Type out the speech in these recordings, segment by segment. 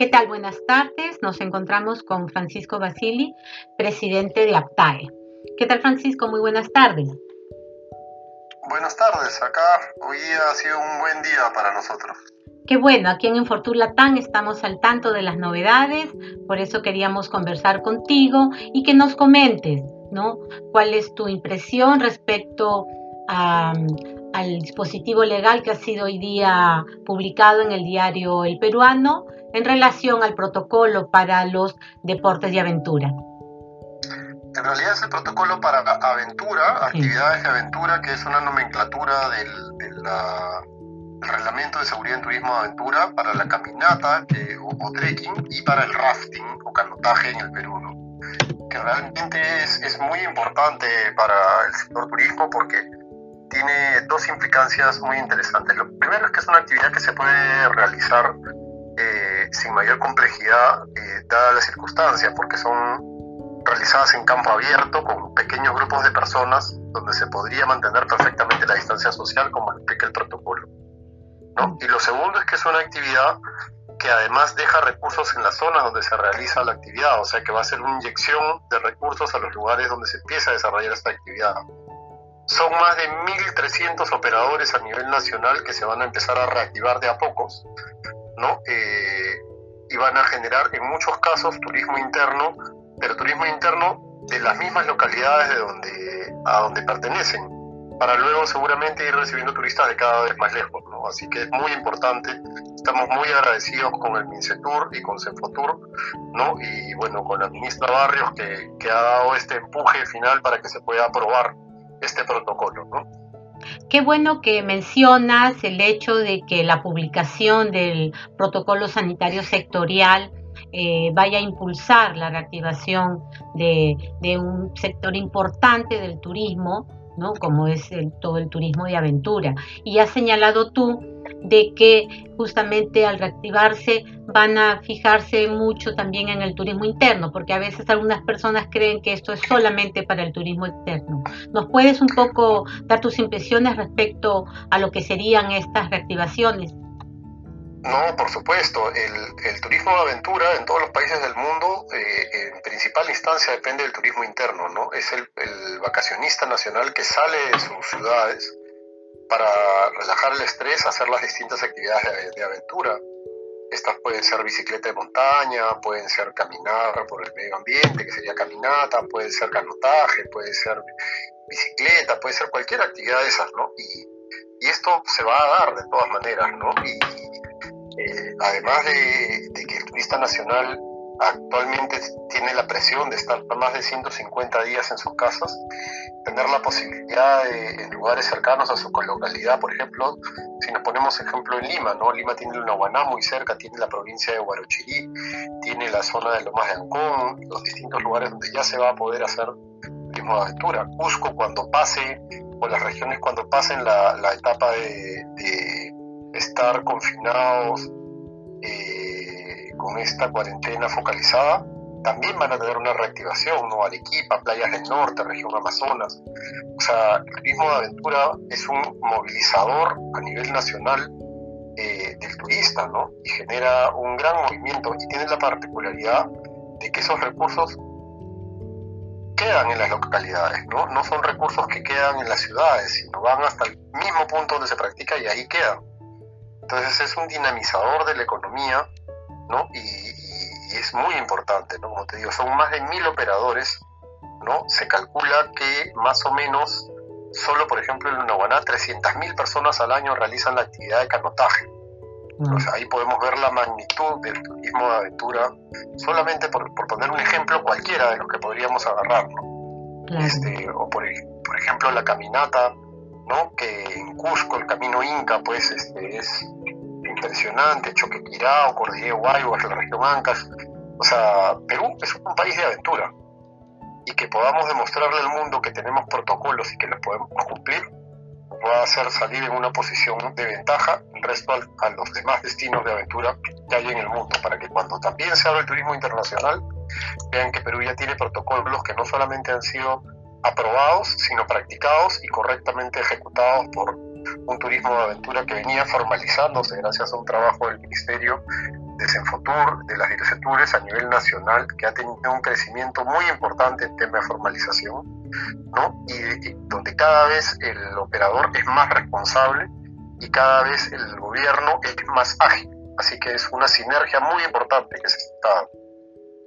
¿Qué tal? Buenas tardes. Nos encontramos con Francisco Basili, presidente de APTAE. ¿Qué tal, Francisco? Muy buenas tardes. Buenas tardes. Acá hoy ha sido un buen día para nosotros. Qué bueno, aquí en Infortur Latam estamos al tanto de las novedades, por eso queríamos conversar contigo y que nos comentes, ¿no? ¿Cuál es tu impresión respecto al dispositivo legal que ha sido hoy día publicado en el diario El Peruano en relación al protocolo para los deportes de aventura? En realidad es el protocolo para aventura, actividades de aventura, que es una nomenclatura del, del reglamento de seguridad en turismo de aventura para la caminata o, trekking y para el rafting o canotaje en el Perú, que realmente es, es muy importante para el sector turismo porque tiene dos implicancias muy interesantes. Lo primero es que es una actividad que se puede realizar sin mayor complejidad, eh, dadas las circunstancias, porque son realizadas en campo abierto con pequeños grupos de personas donde se podría mantener perfectamente la distancia social como explica el protocolo. ¿no? Y lo segundo es que es una actividad que además deja recursos en las zonas donde se realiza la actividad, o sea que va a ser una inyección de recursos a los lugares donde se empieza a desarrollar esta actividad. Son más de 1.300 operadores a nivel nacional que se van a empezar a reactivar de a pocos, ¿no? Eh, y van a generar en muchos casos turismo interno pero turismo interno de las mismas localidades de donde, a donde pertenecen, para luego seguramente ir recibiendo turistas de cada vez más lejos. ¿no? Así que es muy importante, estamos muy agradecidos con el MINCETUR y con CEFOTUR, ¿no? y bueno, con la ministra Barrios que, que ha dado este empuje final para que se pueda aprobar este protocolo. ¿no? Qué bueno que mencionas el hecho de que la publicación del protocolo sanitario sectorial eh, vaya a impulsar la reactivación de, un sector importante del turismo, ¿no? como es todo el turismo de aventura. Y has señalado tú de que justamente al reactivarse van a fijarse mucho también en el turismo interno, porque a veces algunas personas creen que esto es solamente para el turismo externo. ¿Nos puedes un poco dar tus impresiones respecto a lo que serían estas reactivaciones? No, por supuesto. El, turismo de aventura en todos los países del mundo, eh, en principal instancia, depende del turismo interno, ¿no? Es el, vacacionista nacional que sale de sus ciudades para relajar el estrés, hacer las distintas actividades de, aventura. Estas pueden ser bicicleta de montaña, pueden ser caminar por el medio ambiente, que sería caminata, puede ser canotaje, puede ser bicicleta, puede ser cualquier actividad de esas, ¿no? Y, esto se va a dar de todas maneras, ¿no? Y, eh, además de, que el turista nacional actualmente tiene la presión de estar más de 150 días en sus casas, tener la posibilidad de, en lugares cercanos a su localidad, por ejemplo, si nos ponemos ejemplo en Lima, ¿no? Lima tiene una Guaná muy cerca, tiene la provincia de Huarochirí, tiene la zona de Lomas de Ancón, los distintos lugares donde ya se va a poder hacer turismo de aventura. Cusco cuando pase, o las regiones cuando pasen la, etapa de estar confinados eh, con esta cuarentena focalizada, también van a tener una reactivación, ¿no? Arequipa, playas del norte, región Amazonas. O sea, el turismo de aventura es un movilizador a nivel nacional eh, del turista, ¿no? Y genera un gran movimiento y tiene la particularidad de que esos recursos quedan en las localidades, ¿no? No son recursos que quedan en las ciudades, sino van hasta el mismo punto donde se practica y ahí quedan. Entonces es un dinamizador de la economía, ¿no? Y, es muy importante, ¿no? Como te digo, son más de mil operadores, ¿no? Se calcula que más o menos, solo por ejemplo en Nahuaná, 300.000 personas al año realizan la actividad de canotaje. O sea, ahí podemos ver la magnitud del turismo de aventura, solamente por, poner un ejemplo cualquiera de los que podríamos agarrar, ¿no? Este, o por, por ejemplo la caminata, ¿no? Que en Cusco el camino Inca, pues, este, es impresionante, Choquequirao, Cordillera Guaymas, la región Ancas. O sea, Perú es un país de aventura. Y que podamos demostrarle al mundo que tenemos protocolos y que los podemos cumplir, va a hacer salir en una posición de ventaja resto a los demás destinos de aventura que hay en el mundo, para que cuando también se abra el turismo internacional, vean que Perú ya tiene protocolos que no solamente han sido aprobados, sino practicados y correctamente ejecutados por un turismo de aventura que venía formalizándose gracias a un trabajo del Ministerio de Senfotur, de las direcciones a nivel nacional, que ha tenido un crecimiento muy importante en tema de formalización, ¿no? y donde cada vez el operador es más responsable y cada vez el gobierno es más ágil. Así que es una sinergia muy importante que se está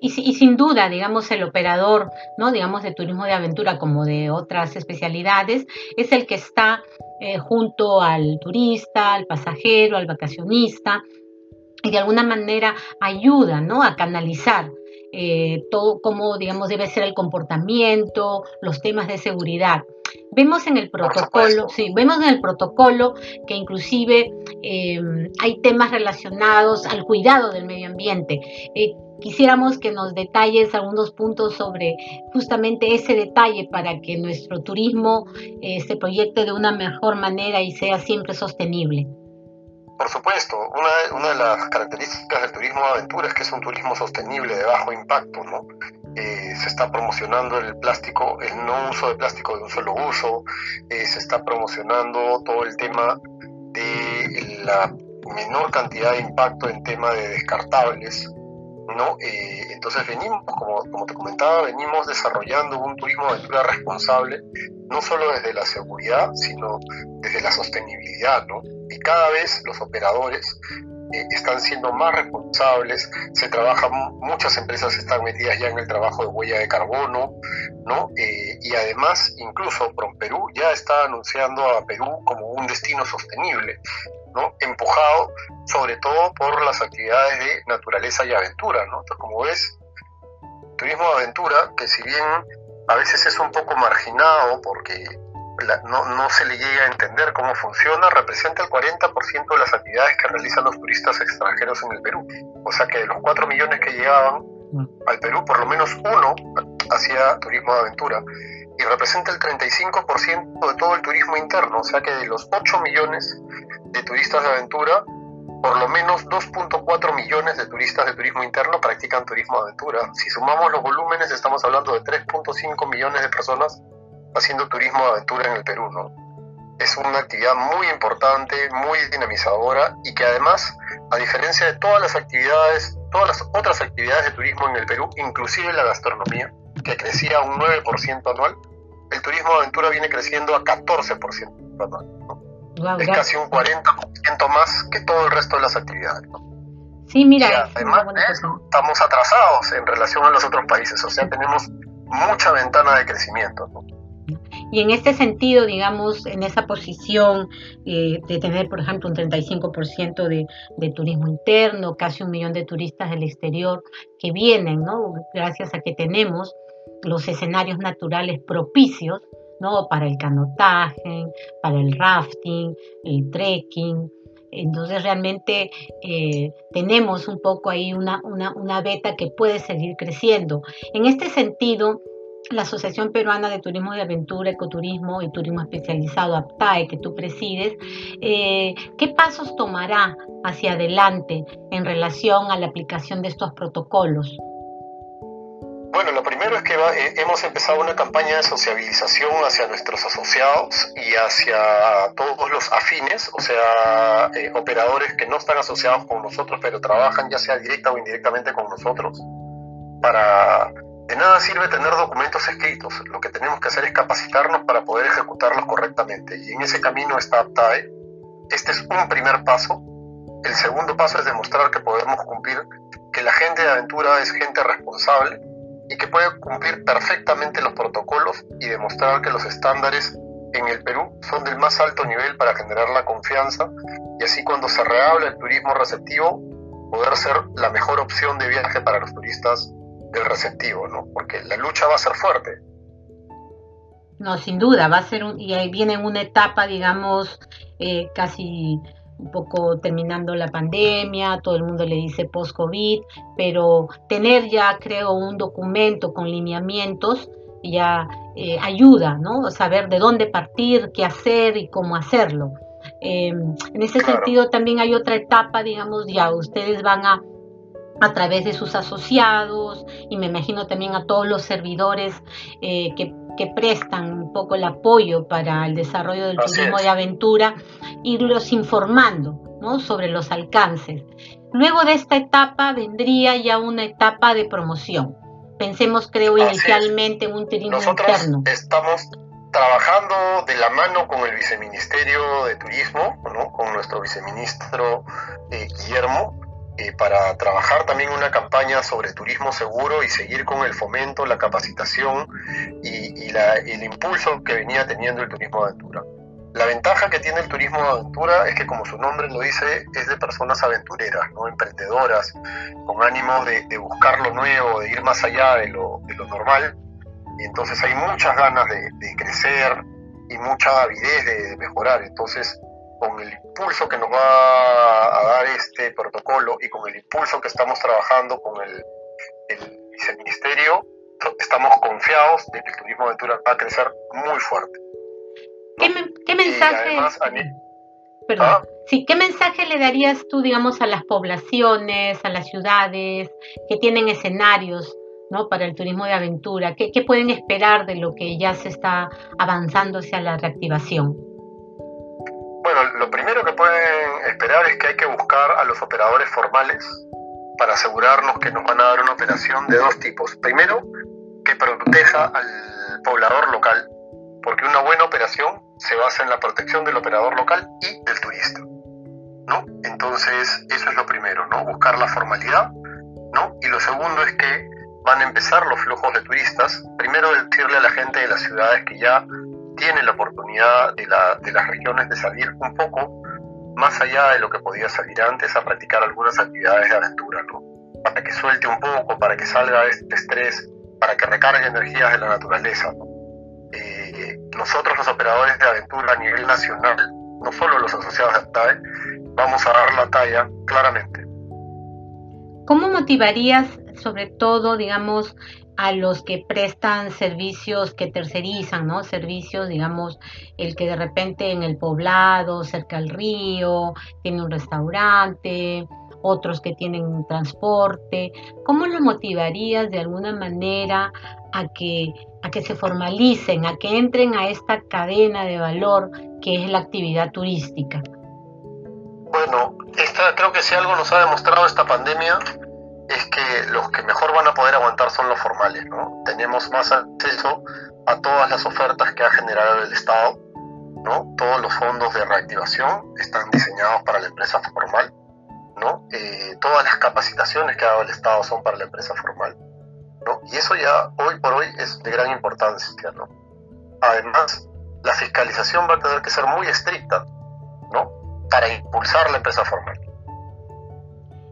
y, y, sin duda, digamos, el operador, ¿no? digamos, de turismo de aventura como de otras especialidades, es el que está eh, junto al turista, al pasajero, al vacacionista, y de alguna manera ayuda ¿no? a canalizar eh, todo cómo, digamos, debe ser el comportamiento, los temas de seguridad. Vemos en el protocolo, sí, vemos en el protocolo que inclusive eh, hay temas relacionados al cuidado del medio ambiente. Eh, quisiéramos que nos detalles algunos puntos sobre justamente ese detalle para que nuestro turismo se proyecte de una mejor manera y sea siempre sostenible. Por supuesto, una, una, de las características del turismo de aventura es que es un turismo sostenible de bajo impacto, ¿no? Eh, se está promocionando el plástico, el no uso de plástico de un solo uso, eh, se está promocionando todo el tema de la menor cantidad de impacto en tema de descartables, ¿no? Eh, entonces venimos, como, como te comentaba, venimos desarrollando un turismo de aventura responsable, no solo desde la seguridad, sino desde la sostenibilidad, ¿no? Y cada vez los operadores eh, están siendo más responsables, se trabaja, muchas empresas están metidas ya en el trabajo de huella de carbono, ¿no? Eh, y además, incluso PROMPERÚ ya está anunciando a Perú como un destino sostenible, ¿no? Empujado sobre todo por las actividades de naturaleza y aventura, ¿no? Entonces, como ves, turismo de aventura, que si bien a veces es un poco marginado porque no, no, se le llega a entender cómo funciona, representa el 40% de las actividades que realizan los turistas extranjeros en el Perú. O sea que de los 4 millones que llegaban mm. al Perú, por lo menos uno hacía turismo de aventura y representa el 35% de todo el turismo interno. O sea que de los 8 millones de turistas de aventura, por lo menos 2.4 millones de turistas de turismo interno practican turismo aventura. Si sumamos los volúmenes, estamos hablando de 3.5 millones de personas haciendo turismo de aventura en el Perú, ¿no? Es una actividad muy importante, muy dinamizadora y que además, a diferencia de todas las actividades, todas las otras actividades de turismo en el Perú, inclusive la gastronomía, que crecía un 9% anual, el turismo de aventura viene creciendo a 14% anual. ¿no? Es casi un 40% más que todo el resto de las actividades. ¿no? Sí, mira. además estamos atrasados en relación a los otros países, o sea, tenemos mucha ventana de crecimiento. ¿no? Y en este sentido, digamos, en esa posición eh, de tener, por ejemplo, un 35% de, de turismo interno, casi un millón de turistas del exterior que vienen, ¿no? Gracias a que tenemos los escenarios naturales propicios, ¿no? Para el canotaje, para el rafting, el trekking, entonces realmente eh, tenemos un poco ahí una, una, una, beta que puede seguir creciendo. En este sentido, la Asociación Peruana de Turismo de Aventura, Ecoturismo y Turismo Especializado, APTAE, que tú presides, eh, ¿qué pasos tomará hacia adelante en relación a la aplicación de estos protocolos? Es que eh, hemos empezado una campaña de sociabilización hacia nuestros asociados y hacia todos los afines, o sea, eh, operadores que no están asociados con nosotros, pero trabajan ya sea directa o indirectamente con nosotros, para de nada sirve tener documentos escritos, lo que tenemos que hacer es capacitarnos para poder ejecutarlos correctamente y en ese camino está APTAE. Este es un primer paso. El segundo paso es demostrar que podemos cumplir, que la gente de aventura es gente responsable y que puede cumplir perfectamente los protocolos y demostrar que los estándares en el Perú son del más alto nivel para generar la confianza y así cuando se rehabla el turismo receptivo poder ser la mejor opción de viaje para los turistas del receptivo, ¿no? Porque la lucha va a ser fuerte. No, sin duda, va a ser un, y ahí viene una etapa, digamos, eh, casi un poco terminando la pandemia, todo el mundo le dice post-COVID, pero tener ya, creo, un documento con lineamientos ya eh, ayuda, ¿no? Saber de dónde partir, qué hacer y cómo hacerlo. Em, en ese sentido también hay otra etapa, digamos, ya ustedes van a a través de sus asociados y me imagino también a todos los servidores eh, que que prestan un poco el apoyo para el desarrollo del turismo de aventura, irlos informando ¿no? sobre los alcances. Luego de esta etapa vendría ya una etapa de promoción. Pensemos, creo, inicialmente en un turismo Nosotros interno. Estamos trabajando de la mano con el viceministerio de Turismo, ¿no? con nuestro viceministro eh, Guillermo, eh, para trabajar también una campaña sobre turismo seguro y seguir con el fomento, la capacitación y, el impulso que venía teniendo el turismo de aventura. La ventaja que tiene el turismo de aventura es que, como su nombre lo dice, es de personas aventureras, ¿no? emprendedoras, con ánimo de, buscar lo nuevo, de ir más allá de lo, normal. Y entonces hay muchas ganas de, crecer y mucha avidez de mejorar. Entonces, con el impulso que nos va a dar este protocolo y con el impulso que estamos trabajando con el, el viceministerio, estamos confiados de que el turismo de aventura va a crecer muy fuerte. ¿Qué, mensaje? Perdón. ¿Ah? Sí, ¿qué mensaje le darías tú, digamos, a las poblaciones, a las ciudades que tienen escenarios ¿no? para el turismo de aventura? ¿Qué, ¿Qué pueden esperar de lo que ya se está avanzando hacia la reactivación? Bueno, lo primero que pueden esperar es que hay que buscar a los operadores formales para asegurarnos que nos van a dar una operación de dos tipos. Primero, que proteja al poblador local, porque una buena operación se basa en la protección del operador local y del turista. ¿no? Entonces, eso es lo primero, ¿no? Buscar la formalidad, ¿no? Y lo segundo es que van a empezar los flujos de turistas. Primero decirle a la gente de las ciudades que ya tiene la oportunidad de, las regiones de salir un poco más allá de lo que podía salir antes a practicar algunas actividades de aventura, ¿no? Para que suelte un poco, para que salga este estrés, para que recargue energías de la naturaleza. Eh, nosotros los operadores de aventura a nivel nacional, no solo los asociados de APTAE, vamos a dar la talla claramente. ¿Cómo motivarías sobre todo, digamos, a los que prestan servicios que tercerizan, ¿no? Servicios, digamos, el que de repente en el poblado, cerca al río, tiene un restaurante, otros que tienen transporte. ¿Cómo lo motivarías de alguna manera a que, a que se formalicen, a que entren a esta cadena de valor que es la actividad turística? Bueno, esta, creo que si algo nos ha demostrado esta pandemia es que los que mejor van a poder aguantar son los formales, ¿no? Tenemos más acceso a todas las ofertas que ha generado el Estado, ¿no? Todos los fondos de reactivación están diseñados para la empresa formal, Eh, todas las capacitaciones que ha dado el Estado son para la empresa formal, ¿no? Y eso ya hoy por hoy es de gran importancia, ¿no? Además, la fiscalización va a tener que ser muy estricta, ¿no? Para impulsar la empresa formal.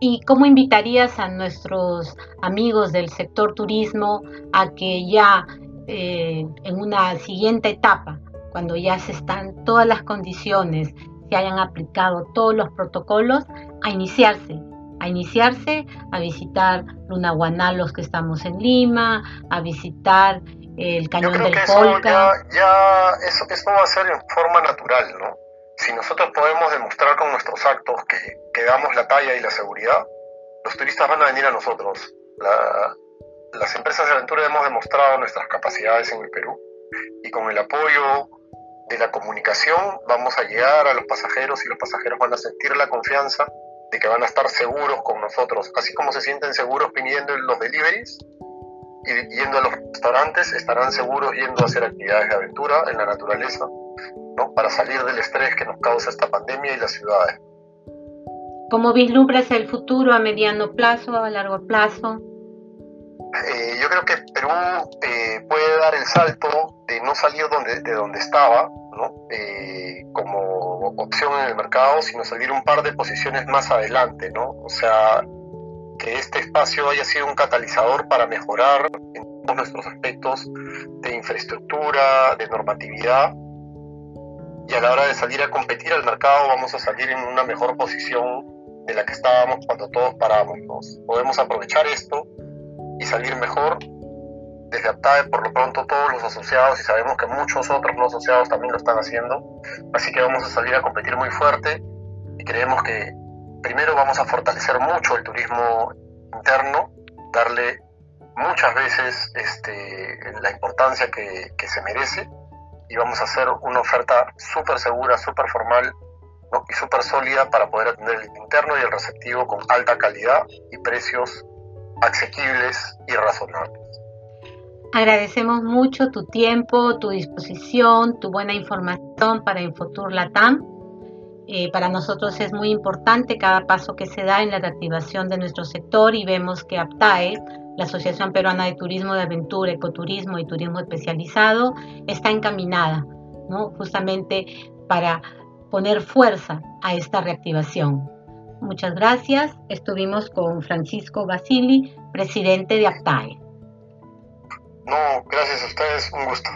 ¿Y cómo invitarías a nuestros amigos del sector turismo a que ya eh, en una siguiente etapa, cuando ya se están todas las condiciones, se hayan aplicado todos los protocolos, a iniciarse? A iniciarse a visitar Lunaguaná, los que estamos en Lima, a visitar el Cañón del Colca. Ya, eso, eso va a ser en forma natural, ¿no? si nosotros podemos demostrar con nuestros actos que, que, damos la talla y la seguridad, los turistas van a venir a nosotros. las empresas de aventura hemos demostrado nuestras capacidades en el Perú y con el apoyo de la comunicación vamos a llegar a los pasajeros y los pasajeros van a sentir la confianza de que van a estar seguros con nosotros, así como se sienten seguros pidiendo los deliveries y yendo a los restaurantes, estarán seguros yendo a hacer actividades de aventura en la naturaleza para salir del estrés que nos causa esta pandemia y las ciudades. ¿Cómo vislumbras el futuro a mediano plazo, a largo plazo? Eh, yo creo que Perú eh, puede dar el salto de no salir donde, de donde estaba, eh, como opción en el mercado, sino salir un par de posiciones más adelante, ¿no? O sea, que este espacio haya sido un catalizador para mejorar en todos nuestros aspectos de infraestructura, de normatividad, y a la hora de salir a competir al mercado vamos a salir en una mejor posición de la que estábamos cuando todos paramos. Podemos aprovechar esto y salir mejor. Desde APTAE, por lo pronto, todos los asociados y sabemos que muchos otros no asociados también lo están haciendo. Así que vamos a salir a competir muy fuerte y creemos que primero vamos a fortalecer mucho el turismo interno, darle muchas veces este, la importancia que, se merece y vamos a hacer una oferta súper segura, súper formal y súper sólida para poder atender el interno y el receptivo con alta calidad y precios asequibles y razonables. Agradecemos mucho tu tiempo, tu disposición, tu buena información para Infotur Latam. Eh, para nosotros es muy importante cada paso que se da en la reactivación de nuestro sector y vemos que APTAE, la Asociación Peruana de Turismo de Aventura, Ecoturismo y Turismo Especializado, está encaminada ¿no? justamente para poner fuerza a esta reactivación. Muchas gracias. Estuvimos con Francisco Basili, presidente de APTAE. No, gracias a ustedes, un gusto.